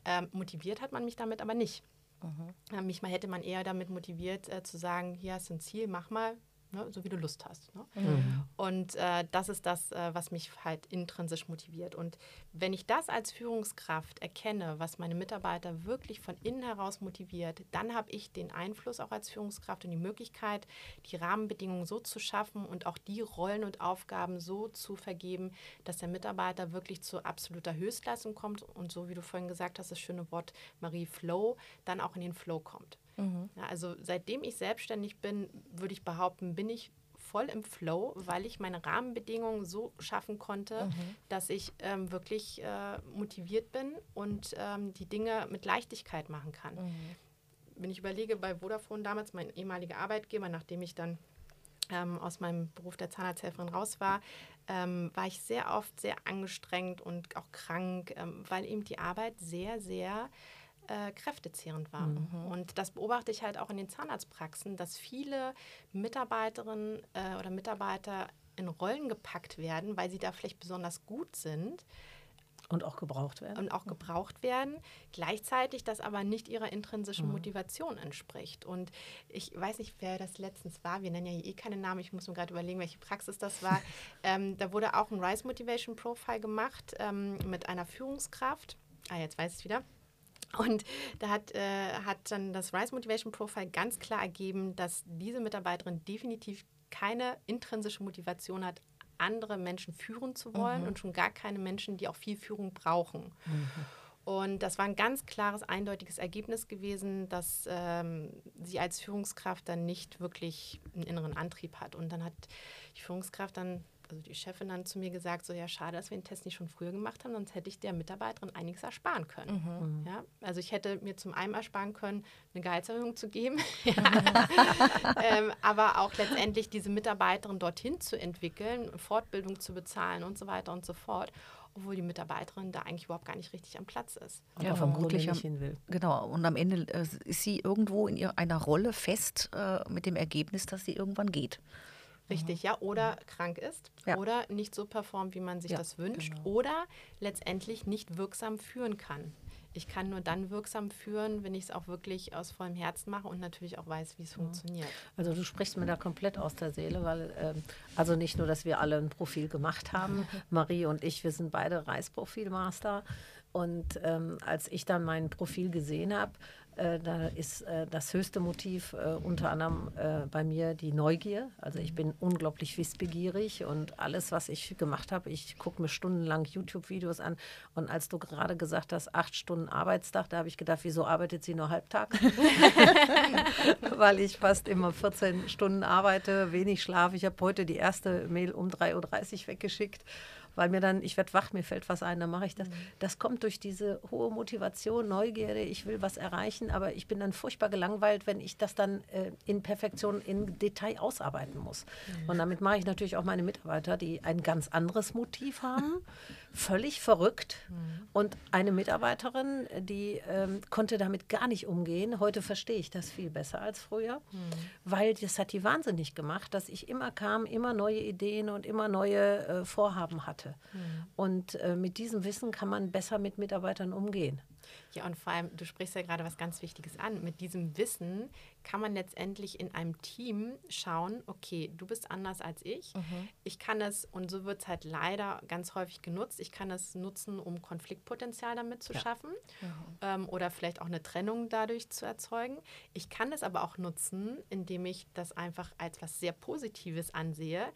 Speaker 3: Ähm, motiviert hat man mich damit aber nicht. Mhm. Mich mal hätte man eher damit motiviert, äh, zu sagen, hier hast du ein Ziel, mach mal, ne, so wie du Lust hast. Ne? Mhm. Und äh, das ist das, äh, was mich halt intrinsisch motiviert. Und wenn ich das als Führungskraft erkenne, was meine Mitarbeiter wirklich von innen heraus motiviert, dann habe ich den Einfluss auch als Führungskraft und die Möglichkeit, die Rahmenbedingungen so zu schaffen und auch die Rollen und Aufgaben so zu vergeben, dass der Mitarbeiter wirklich zu absoluter Höchstleistung kommt und so wie du vorhin gesagt hast, das schöne Wort Marie Flow, dann auch in den Flow kommt. Mhm. Ja, also seitdem ich selbstständig bin, würde ich behaupten, bin ich voll im Flow, weil ich meine Rahmenbedingungen so schaffen konnte, mhm. dass ich ähm, wirklich äh, motiviert bin und ähm, die Dinge mit Leichtigkeit machen kann. Mhm. Wenn ich überlege, bei Vodafone damals, mein ehemaliger Arbeitgeber, nachdem ich dann ähm, aus meinem Beruf der Zahnarzthelferin raus war, ähm, war ich sehr oft sehr angestrengt und auch krank, ähm, weil eben die Arbeit sehr, sehr äh, kräftezehrend war. Mhm. Und das beobachte ich halt auch in den Zahnarztpraxen, dass viele Mitarbeiterinnen äh, oder Mitarbeiter in Rollen gepackt werden, weil sie da vielleicht besonders gut sind.
Speaker 1: Und auch gebraucht werden.
Speaker 3: Und auch gebraucht werden. Gleichzeitig das aber nicht ihrer intrinsischen mhm. Motivation entspricht. Und ich weiß nicht, wer das letztens war. Wir nennen ja hier eh keine Namen. Ich muss mir gerade überlegen, welche Praxis das war. ähm, da wurde auch ein Rise Motivation Profile gemacht ähm, mit einer Führungskraft. Ah, jetzt weiß ich es wieder. Und da hat, äh, hat dann das Rise Motivation Profile ganz klar ergeben, dass diese Mitarbeiterin definitiv keine intrinsische Motivation hat, andere Menschen führen zu wollen mhm. und schon gar keine Menschen, die auch viel Führung brauchen. Mhm. Und das war ein ganz klares, eindeutiges Ergebnis gewesen, dass ähm, sie als Führungskraft dann nicht wirklich einen inneren Antrieb hat. Und dann hat die Führungskraft dann also die Chefin dann zu mir gesagt, so ja, schade, dass wir den Test nicht schon früher gemacht haben, sonst hätte ich der Mitarbeiterin einiges ersparen können. Mhm. Ja, also ich hätte mir zum einen ersparen können, eine Gehaltserhöhung zu geben, ähm, aber auch letztendlich diese Mitarbeiterin dorthin zu entwickeln, Fortbildung zu bezahlen und so weiter und so fort obwohl die Mitarbeiterin da eigentlich überhaupt gar nicht richtig am Platz ist.
Speaker 1: Und ja, vermutlich nicht hin will.
Speaker 4: Genau, und am Ende äh, ist sie irgendwo in einer Rolle fest äh, mit dem Ergebnis, dass sie irgendwann geht.
Speaker 3: Richtig, ja. Oder krank ist ja. oder nicht so performt, wie man sich ja, das wünscht genau. oder letztendlich nicht wirksam führen kann. Ich kann nur dann wirksam führen, wenn ich es auch wirklich aus vollem Herzen mache und natürlich auch weiß, wie es ja. funktioniert.
Speaker 1: Also du sprichst mir da komplett aus der Seele, weil ähm, also nicht nur, dass wir alle ein Profil gemacht haben, Marie und ich, wir sind beide Reisprofilmaster. Und ähm, als ich dann mein Profil gesehen habe, äh, da ist äh, das höchste Motiv äh, unter anderem äh, bei mir die Neugier. Also ich bin unglaublich wissbegierig und alles, was ich gemacht habe, ich gucke mir stundenlang YouTube-Videos an. Und als du gerade gesagt hast, acht Stunden Arbeitstag, da habe ich gedacht, wieso arbeitet sie nur halbtag? Weil ich fast immer 14 Stunden arbeite, wenig schlafe. Ich habe heute die erste Mail um 3.30 Uhr weggeschickt weil mir dann, ich werde wach, mir fällt was ein, dann mache ich das. Mhm. Das kommt durch diese hohe Motivation, Neugierde, ich will was erreichen, aber ich bin dann furchtbar gelangweilt, wenn ich das dann äh, in Perfektion, in Detail ausarbeiten muss. Mhm. Und damit mache ich natürlich auch meine Mitarbeiter, die ein ganz anderes Motiv haben, völlig verrückt. Mhm. Und eine Mitarbeiterin, die ähm, konnte damit gar nicht umgehen. Heute verstehe ich das viel besser als früher, weil das hat die wahnsinnig gemacht, dass ich immer kam, immer neue Ideen und immer neue äh, Vorhaben hatte. Seite. Mhm. Und äh, mit diesem Wissen kann man besser mit Mitarbeitern umgehen.
Speaker 3: Ja, und vor allem, du sprichst ja gerade was ganz Wichtiges an. Mit diesem Wissen kann man letztendlich in einem Team schauen, okay, du bist anders als ich. Mhm. Ich kann es, und so wird es halt leider ganz häufig genutzt, ich kann es nutzen, um Konfliktpotenzial damit zu ja. schaffen mhm. ähm, oder vielleicht auch eine Trennung dadurch zu erzeugen. Ich kann es aber auch nutzen, indem ich das einfach als was sehr Positives ansehe,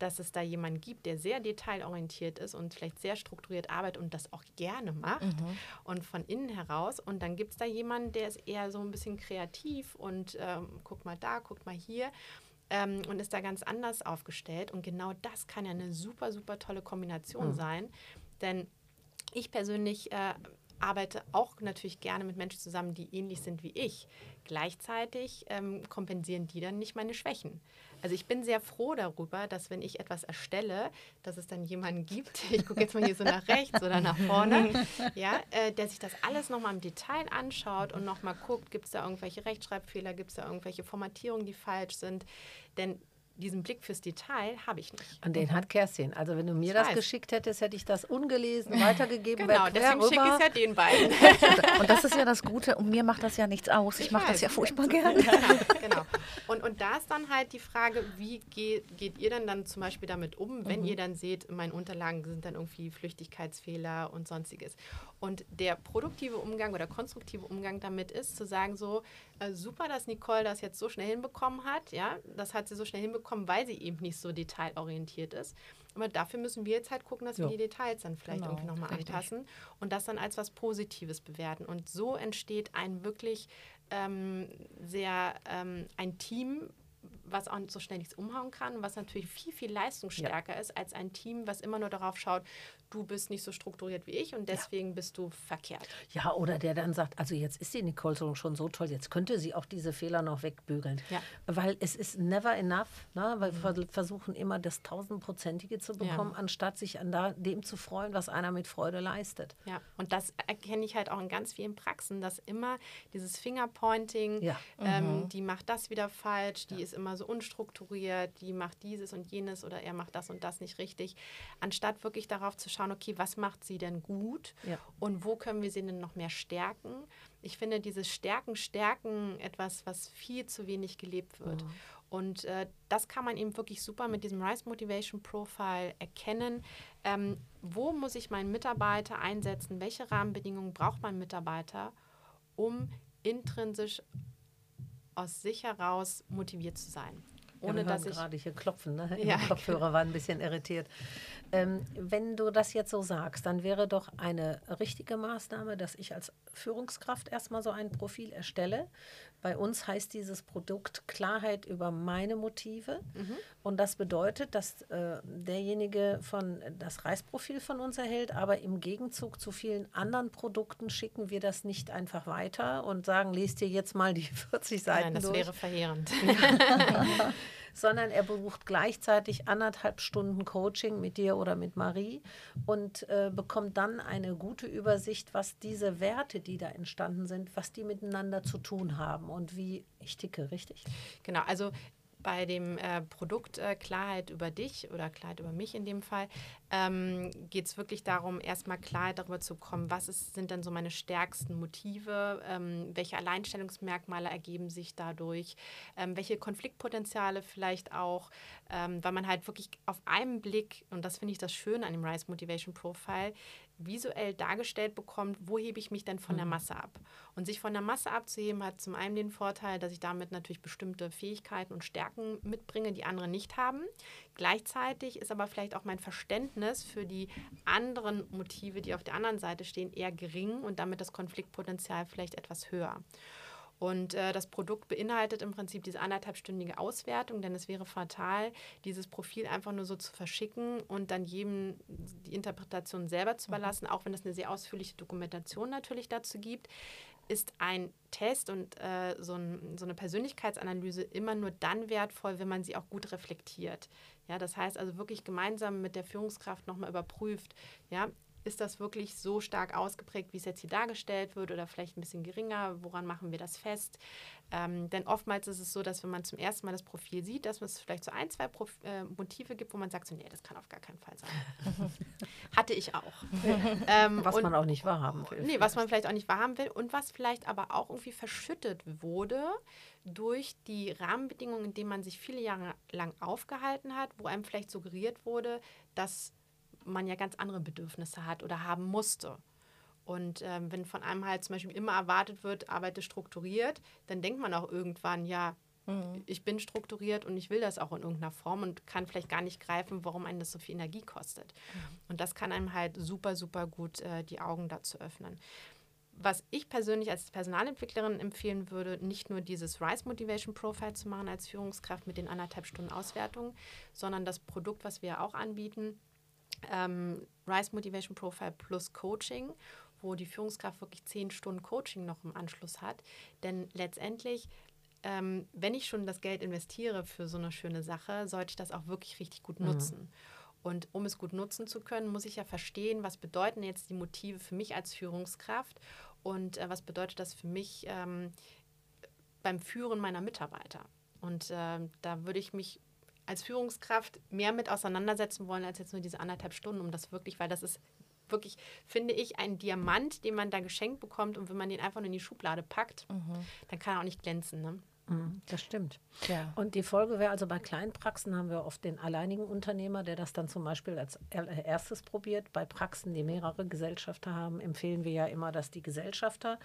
Speaker 3: dass es da jemanden gibt, der sehr detailorientiert ist und vielleicht sehr strukturiert arbeitet und das auch gerne macht mhm. und von innen heraus. Und dann gibt es da jemanden, der ist eher so ein bisschen kreativ und ähm, guckt mal da, guckt mal hier. Ähm, und ist da ganz anders aufgestellt. Und genau das kann ja eine super, super tolle Kombination mhm. sein. Denn ich persönlich äh, arbeite auch natürlich gerne mit Menschen zusammen, die ähnlich sind wie ich. Gleichzeitig ähm, kompensieren die dann nicht meine Schwächen. Also ich bin sehr froh darüber, dass wenn ich etwas erstelle, dass es dann jemanden gibt, ich gucke jetzt mal hier so nach rechts oder nach vorne, ja, äh, der sich das alles nochmal im Detail anschaut und nochmal guckt, gibt es da irgendwelche Rechtschreibfehler, gibt es da irgendwelche Formatierungen, die falsch sind. Denn diesen Blick fürs Detail habe ich nicht.
Speaker 1: Und den mhm. hat Kerstin. Also wenn du mir ich das weiß. geschickt hättest, hätte ich das ungelesen weitergegeben.
Speaker 3: genau, deswegen schicke ich es ja den beiden.
Speaker 4: und das ist ja das Gute. Und mir macht das ja nichts aus. Ich, ich mache das ja furchtbar gerne.
Speaker 3: Genau, genau. Und, und da ist dann halt die Frage, wie geht, geht ihr denn dann zum Beispiel damit um, wenn mhm. ihr dann seht, in meinen Unterlagen sind dann irgendwie Flüchtigkeitsfehler und sonstiges. Und der produktive Umgang oder konstruktive Umgang damit ist, zu sagen so, äh, super, dass Nicole das jetzt so schnell hinbekommen hat. Ja, das hat sie so schnell hinbekommen, weil sie eben nicht so detailorientiert ist. Aber dafür müssen wir jetzt halt gucken, dass jo. wir die Details dann vielleicht genau, irgendwie nochmal anpassen und das dann als was Positives bewerten. Und so entsteht ein wirklich ähm, sehr, ähm, ein Team, was auch so schnell nichts umhauen kann, was natürlich viel, viel leistungsstärker ja. ist als ein Team, was immer nur darauf schaut, du bist nicht so strukturiert wie ich und deswegen ja. bist du verkehrt.
Speaker 1: Ja, oder der dann sagt, also jetzt ist die Nicole schon so toll, jetzt könnte sie auch diese Fehler noch wegbügeln. Ja. Weil es ist never enough, ne? weil mhm. wir versuchen immer das tausendprozentige zu bekommen, ja. anstatt sich an da, dem zu freuen, was einer mit Freude leistet.
Speaker 3: Ja, und das erkenne ich halt auch in ganz vielen Praxen, dass immer dieses Fingerpointing, ja. ähm, mhm. die macht das wieder falsch, die ist immer so unstrukturiert, die macht dieses und jenes oder er macht das und das nicht richtig, anstatt wirklich darauf zu schauen, schauen, okay, was macht sie denn gut ja. und wo können wir sie denn noch mehr stärken. Ich finde dieses Stärken, Stärken etwas, was viel zu wenig gelebt wird. Mhm. Und äh, das kann man eben wirklich super mit diesem Rise Motivation Profile erkennen. Ähm, wo muss ich meinen Mitarbeiter einsetzen? Welche Rahmenbedingungen braucht mein Mitarbeiter, um intrinsisch aus sich heraus motiviert zu sein?
Speaker 1: Ohne ja, dass ich gerade hier klopfen, ne? Ja. Kopfhörer war ein bisschen irritiert. Ähm, wenn du das jetzt so sagst, dann wäre doch eine richtige Maßnahme, dass ich als Führungskraft erstmal so ein Profil erstelle. Bei uns heißt dieses Produkt Klarheit über meine Motive. Mhm. Und das bedeutet, dass äh, derjenige von das Reisprofil von uns erhält, aber im Gegenzug zu vielen anderen Produkten schicken wir das nicht einfach weiter und sagen, lest dir jetzt mal die 40 Seiten Nein,
Speaker 3: das
Speaker 1: durch.
Speaker 3: wäre verheerend.
Speaker 1: sondern er besucht gleichzeitig anderthalb Stunden Coaching mit dir oder mit Marie und äh, bekommt dann eine gute Übersicht, was diese Werte, die da entstanden sind, was die miteinander zu tun haben und wie ich ticke, richtig?
Speaker 3: Genau, also bei dem äh, Produkt äh, Klarheit über dich oder Klarheit über mich in dem Fall ähm, geht es wirklich darum, erstmal Klarheit darüber zu kommen, was ist, sind denn so meine stärksten Motive, ähm, welche Alleinstellungsmerkmale ergeben sich dadurch, ähm, welche Konfliktpotenziale vielleicht auch, ähm, weil man halt wirklich auf einen Blick, und das finde ich das Schöne an dem Rise Motivation Profile, visuell dargestellt bekommt, wo hebe ich mich denn von mhm. der Masse ab. Und sich von der Masse abzuheben hat zum einen den Vorteil, dass ich damit natürlich bestimmte Fähigkeiten und Stärken mitbringe, die andere nicht haben. Gleichzeitig ist aber vielleicht auch mein Verständnis für die anderen Motive, die auf der anderen Seite stehen, eher gering und damit das Konfliktpotenzial vielleicht etwas höher. Und äh, das Produkt beinhaltet im Prinzip diese anderthalbstündige Auswertung, denn es wäre fatal, dieses Profil einfach nur so zu verschicken und dann jedem die Interpretation selber zu mhm. überlassen, auch wenn es eine sehr ausführliche Dokumentation natürlich dazu gibt ist ein Test und äh, so, ein, so, eine Persönlichkeitsanalyse immer nur dann wertvoll, wenn man sie auch gut reflektiert. Ja, das heißt also wirklich gemeinsam mit der Führungskraft nochmal überprüft, ja, ist das wirklich so stark ausgeprägt, wie es jetzt hier dargestellt wird oder vielleicht ein bisschen geringer? Woran machen wir das fest? Ähm, denn oftmals ist es so, dass wenn man zum ersten Mal das Profil sieht, dass es vielleicht so ein, zwei Prof äh, Motive gibt, wo man sagt, so, nee, das kann auf gar keinen Fall sein. Hatte ich auch.
Speaker 1: ähm, was und, man auch nicht wahrhaben will.
Speaker 3: Nee, was man vielleicht auch nicht wahrhaben will und was vielleicht aber auch irgendwie verschüttet wurde durch die Rahmenbedingungen, in denen man sich viele Jahre lang aufgehalten hat, wo einem vielleicht suggeriert wurde, dass man ja ganz andere Bedürfnisse hat oder haben musste. Und ähm, wenn von einem halt zum Beispiel immer erwartet wird, arbeite strukturiert, dann denkt man auch irgendwann, ja, mhm. ich bin strukturiert und ich will das auch in irgendeiner Form und kann vielleicht gar nicht greifen, warum einen das so viel Energie kostet. Mhm. Und das kann einem halt super, super gut äh, die Augen dazu öffnen. Was ich persönlich als Personalentwicklerin empfehlen würde, nicht nur dieses Rise Motivation Profile zu machen als Führungskraft mit den anderthalb Stunden Auswertung, sondern das Produkt, was wir auch anbieten, ähm, Rise Motivation Profile plus Coaching, wo die Führungskraft wirklich zehn Stunden Coaching noch im Anschluss hat. Denn letztendlich, ähm, wenn ich schon das Geld investiere für so eine schöne Sache, sollte ich das auch wirklich richtig gut mhm. nutzen. Und um es gut nutzen zu können, muss ich ja verstehen, was bedeuten jetzt die Motive für mich als Führungskraft und äh, was bedeutet das für mich ähm, beim Führen meiner Mitarbeiter. Und äh, da würde ich mich als Führungskraft mehr mit auseinandersetzen wollen als jetzt nur diese anderthalb Stunden, um das wirklich, weil das ist wirklich, finde ich, ein Diamant, den man da geschenkt bekommt und wenn man den einfach nur in die Schublade packt, mhm. dann kann er auch nicht glänzen. Ne?
Speaker 1: Mhm, das stimmt. Ja. Und die Folge wäre also bei kleinen Praxen haben wir oft den alleinigen Unternehmer, der das dann zum Beispiel als erstes probiert. Bei Praxen, die mehrere Gesellschafter haben, empfehlen wir ja immer, dass die Gesellschafter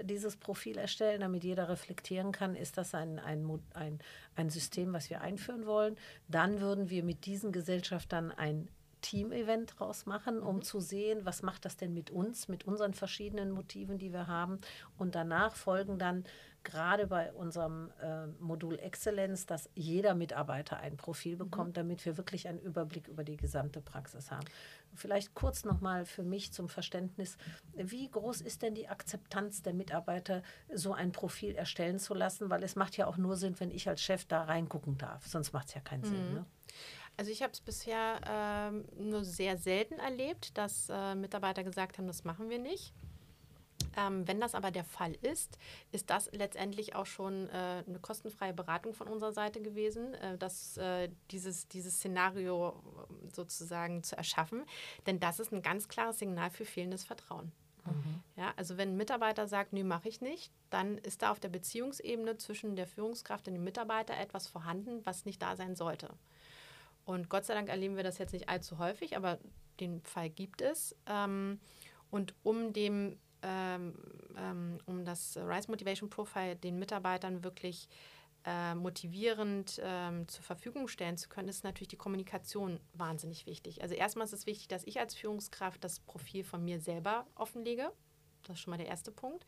Speaker 1: dieses Profil erstellen, damit jeder reflektieren kann, ist das ein, ein, ein, ein System, was wir einführen wollen. Dann würden wir mit diesen Gesellschaftern ein Team-Event draus machen, um mhm. zu sehen, was macht das denn mit uns, mit unseren verschiedenen Motiven, die wir haben. Und danach folgen dann gerade bei unserem äh, Modul Exzellenz, dass jeder Mitarbeiter ein Profil bekommt, mhm. damit wir wirklich einen Überblick über die gesamte Praxis haben. Vielleicht kurz nochmal für mich zum Verständnis, wie groß ist denn die Akzeptanz der Mitarbeiter, so ein Profil erstellen zu lassen? Weil es macht ja auch nur Sinn, wenn ich als Chef da reingucken darf, sonst macht es ja keinen mhm. Sinn. Ne?
Speaker 3: Also ich habe es bisher ähm, nur sehr selten erlebt, dass äh, Mitarbeiter gesagt haben, das machen wir nicht. Ähm, wenn das aber der Fall ist, ist das letztendlich auch schon äh, eine kostenfreie Beratung von unserer Seite gewesen, äh, dass, äh, dieses, dieses Szenario ähm, sozusagen zu erschaffen. Denn das ist ein ganz klares Signal für fehlendes Vertrauen. Mhm. Ja, also wenn ein Mitarbeiter sagt, nee, mache ich nicht, dann ist da auf der Beziehungsebene zwischen der Führungskraft und dem Mitarbeiter etwas vorhanden, was nicht da sein sollte. Und Gott sei Dank erleben wir das jetzt nicht allzu häufig, aber den Fall gibt es. Ähm, und um dem ähm, ähm, um das Rise Motivation Profile den Mitarbeitern wirklich äh, motivierend ähm, zur Verfügung stellen zu können, ist natürlich die Kommunikation wahnsinnig wichtig. Also erstmal ist es wichtig, dass ich als Führungskraft das Profil von mir selber offenlege. Das ist schon mal der erste Punkt.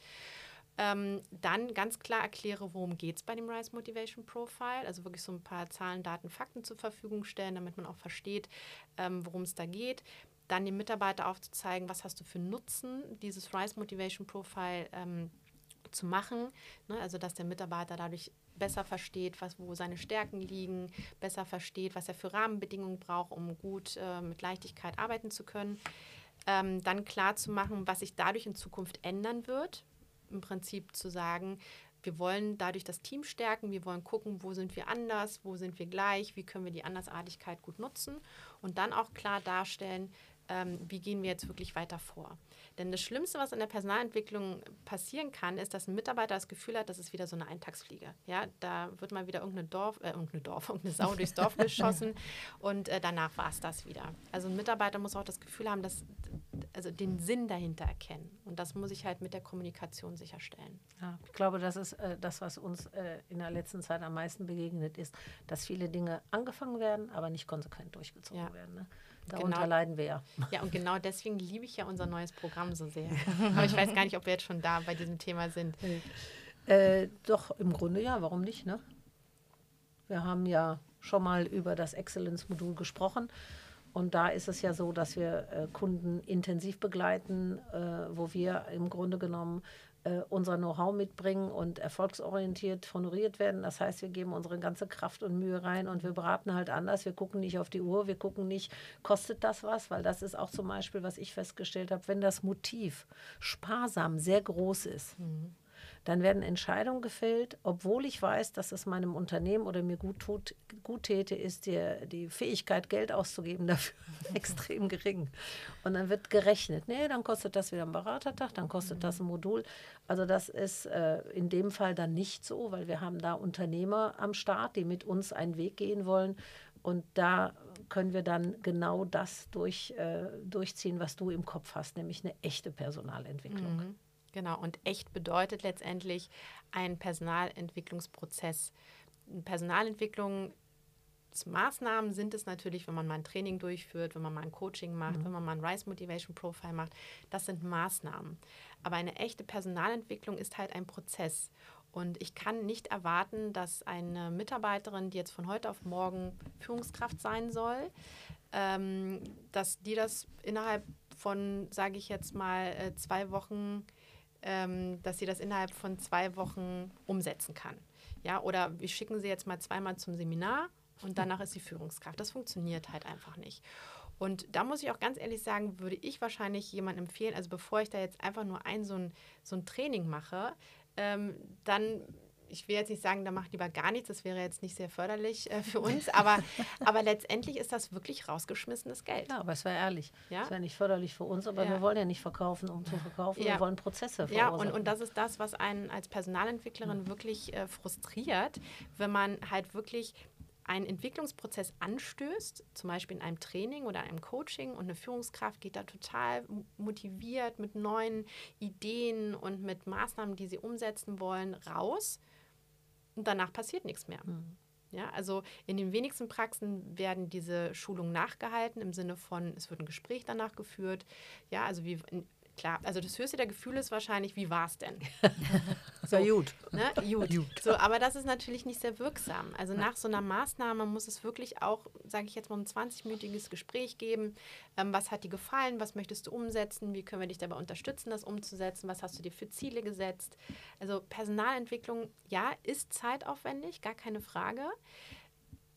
Speaker 3: Ähm, dann ganz klar erkläre, worum geht es bei dem Rise Motivation Profile. Also wirklich so ein paar Zahlen, Daten, Fakten zur Verfügung stellen, damit man auch versteht, ähm, worum es da geht dann dem Mitarbeiter aufzuzeigen, was hast du für Nutzen, dieses Rise Motivation Profile ähm, zu machen. Ne? Also dass der Mitarbeiter dadurch besser versteht, was, wo seine Stärken liegen, besser versteht, was er für Rahmenbedingungen braucht, um gut äh, mit Leichtigkeit arbeiten zu können. Ähm, dann klar zu machen, was sich dadurch in Zukunft ändern wird. Im Prinzip zu sagen, wir wollen dadurch das Team stärken, wir wollen gucken, wo sind wir anders, wo sind wir gleich, wie können wir die Andersartigkeit gut nutzen und dann auch klar darstellen, ähm, wie gehen wir jetzt wirklich weiter vor. Denn das Schlimmste, was in der Personalentwicklung passieren kann, ist, dass ein Mitarbeiter das Gefühl hat, das ist wieder so eine Eintagsfliege. Ja, da wird mal wieder irgendeine Dorf, äh, irgendeine Dorf, irgendeine Sau durchs Dorf geschossen und äh, danach war es das wieder. Also ein Mitarbeiter muss auch das Gefühl haben, dass also den Sinn dahinter erkennen. Und das muss ich halt mit der Kommunikation sicherstellen.
Speaker 1: Ja, ich glaube, das ist äh, das, was uns äh, in der letzten Zeit am meisten begegnet ist, dass viele Dinge angefangen werden, aber nicht konsequent durchgezogen ja. werden. Ne? Darunter genau. leiden wir ja.
Speaker 3: Ja, und genau deswegen liebe ich ja unser neues Programm so sehr. Aber ich weiß gar nicht, ob wir jetzt schon da bei diesem Thema sind.
Speaker 1: Äh, doch, im Grunde ja, warum nicht? Ne? Wir haben ja schon mal über das Excellence-Modul gesprochen. Und da ist es ja so, dass wir äh, Kunden intensiv begleiten, äh, wo wir im Grunde genommen äh, unser Know-how mitbringen und erfolgsorientiert honoriert werden. Das heißt, wir geben unsere ganze Kraft und Mühe rein und wir beraten halt anders. Wir gucken nicht auf die Uhr, wir gucken nicht, kostet das was, weil das ist auch zum Beispiel, was ich festgestellt habe, wenn das Motiv sparsam sehr groß ist. Mhm dann werden Entscheidungen gefällt, obwohl ich weiß, dass es meinem Unternehmen oder mir gut, tut, gut täte, ist die, die Fähigkeit, Geld auszugeben dafür extrem gering. Und dann wird gerechnet, nee, dann kostet das wieder ein Beratertag, dann kostet das ein Modul. Also das ist äh, in dem Fall dann nicht so, weil wir haben da Unternehmer am Start, die mit uns einen Weg gehen wollen. Und da können wir dann genau das durch, äh, durchziehen, was du im Kopf hast, nämlich eine echte Personalentwicklung. Mhm.
Speaker 3: Genau, und echt bedeutet letztendlich ein Personalentwicklungsprozess. Personalentwicklungsmaßnahmen sind es natürlich, wenn man mal ein Training durchführt, wenn man mal ein Coaching macht, mhm. wenn man mal ein Rise Motivation Profile macht. Das sind Maßnahmen. Aber eine echte Personalentwicklung ist halt ein Prozess. Und ich kann nicht erwarten, dass eine Mitarbeiterin, die jetzt von heute auf morgen Führungskraft sein soll, ähm, dass die das innerhalb von, sage ich jetzt mal, äh, zwei Wochen ähm, dass sie das innerhalb von zwei Wochen umsetzen kann. Ja, oder wir schicken sie jetzt mal zweimal zum Seminar und danach ist sie Führungskraft. Das funktioniert halt einfach nicht. Und da muss ich auch ganz ehrlich sagen, würde ich wahrscheinlich jemandem empfehlen, also bevor ich da jetzt einfach nur ein so ein, so ein Training mache, ähm, dann ich will jetzt nicht sagen, da macht lieber gar nichts, das wäre jetzt nicht sehr förderlich äh, für uns, aber, aber letztendlich ist das wirklich rausgeschmissenes Geld.
Speaker 1: Ja, aber es wäre ehrlich. Ja? Es wäre nicht förderlich für uns, aber ja. wir wollen ja nicht verkaufen, um zu verkaufen, ja. wir wollen Prozesse
Speaker 3: verursachen. Ja, und, und das ist das, was einen als Personalentwicklerin wirklich äh, frustriert, wenn man halt wirklich einen Entwicklungsprozess anstößt, zum Beispiel in einem Training oder einem Coaching und eine Führungskraft geht da total motiviert mit neuen Ideen und mit Maßnahmen, die sie umsetzen wollen, raus und danach passiert nichts mehr. Mhm. Ja, also in den wenigsten Praxen werden diese Schulungen nachgehalten im Sinne von, es wird ein Gespräch danach geführt. Ja, also wie in, klar. Also das höchste der Gefühle ist wahrscheinlich, wie war es denn?
Speaker 1: so, ja, gut.
Speaker 3: Ne? gut. gut. So, aber das ist natürlich nicht sehr wirksam. Also nach so einer Maßnahme muss es wirklich auch, sage ich jetzt mal, ein 20-minütiges Gespräch geben. Ähm, was hat dir gefallen? Was möchtest du umsetzen? Wie können wir dich dabei unterstützen, das umzusetzen? Was hast du dir für Ziele gesetzt? Also Personalentwicklung, ja, ist zeitaufwendig, gar keine Frage.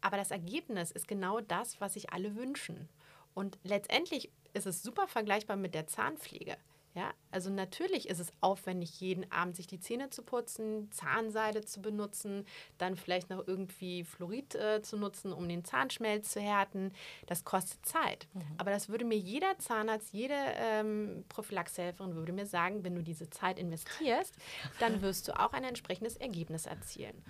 Speaker 3: Aber das Ergebnis ist genau das, was sich alle wünschen. Und letztendlich ist es super vergleichbar mit der Zahnpflege. Ja, also natürlich ist es aufwendig, jeden Abend sich die Zähne zu putzen, Zahnseide zu benutzen, dann vielleicht noch irgendwie Fluorid äh, zu nutzen, um den Zahnschmelz zu härten. Das kostet Zeit. Mhm. Aber das würde mir jeder Zahnarzt, jede ähm, Prophylaxehelferin würde mir sagen, wenn du diese Zeit investierst, dann wirst du auch ein entsprechendes Ergebnis erzielen.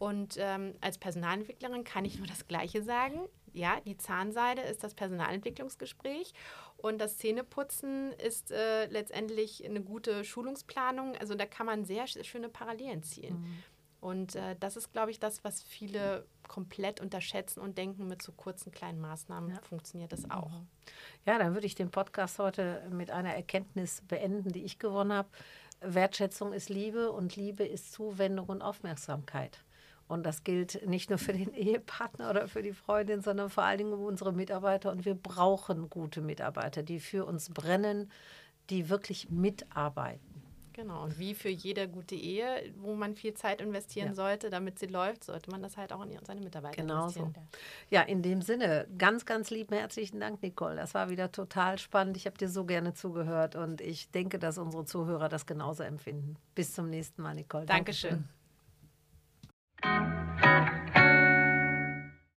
Speaker 3: Und ähm, als Personalentwicklerin kann ich nur das Gleiche sagen. Ja, die Zahnseide ist das Personalentwicklungsgespräch und das Zähneputzen ist äh, letztendlich eine gute Schulungsplanung. Also da kann man sehr schöne Parallelen ziehen. Mhm. Und äh, das ist, glaube ich, das, was viele komplett unterschätzen und denken, mit so kurzen kleinen Maßnahmen ja. funktioniert das auch. Mhm.
Speaker 1: Ja, dann würde ich den Podcast heute mit einer Erkenntnis beenden, die ich gewonnen habe. Wertschätzung ist Liebe und Liebe ist Zuwendung und Aufmerksamkeit. Und das gilt nicht nur für den Ehepartner oder für die Freundin, sondern vor allen Dingen für unsere Mitarbeiter. Und wir brauchen gute Mitarbeiter, die für uns brennen, die wirklich mitarbeiten.
Speaker 3: Genau, und wie für jede gute Ehe, wo man viel Zeit investieren ja. sollte, damit sie läuft, sollte man das halt auch in seine Mitarbeiter genau investieren.
Speaker 1: So. Ja, in dem Sinne, ganz, ganz lieben herzlichen Dank, Nicole. Das war wieder total spannend. Ich habe dir so gerne zugehört und ich denke, dass unsere Zuhörer das genauso empfinden. Bis zum nächsten Mal, Nicole.
Speaker 3: Dankeschön. Dankeschön. Thank you.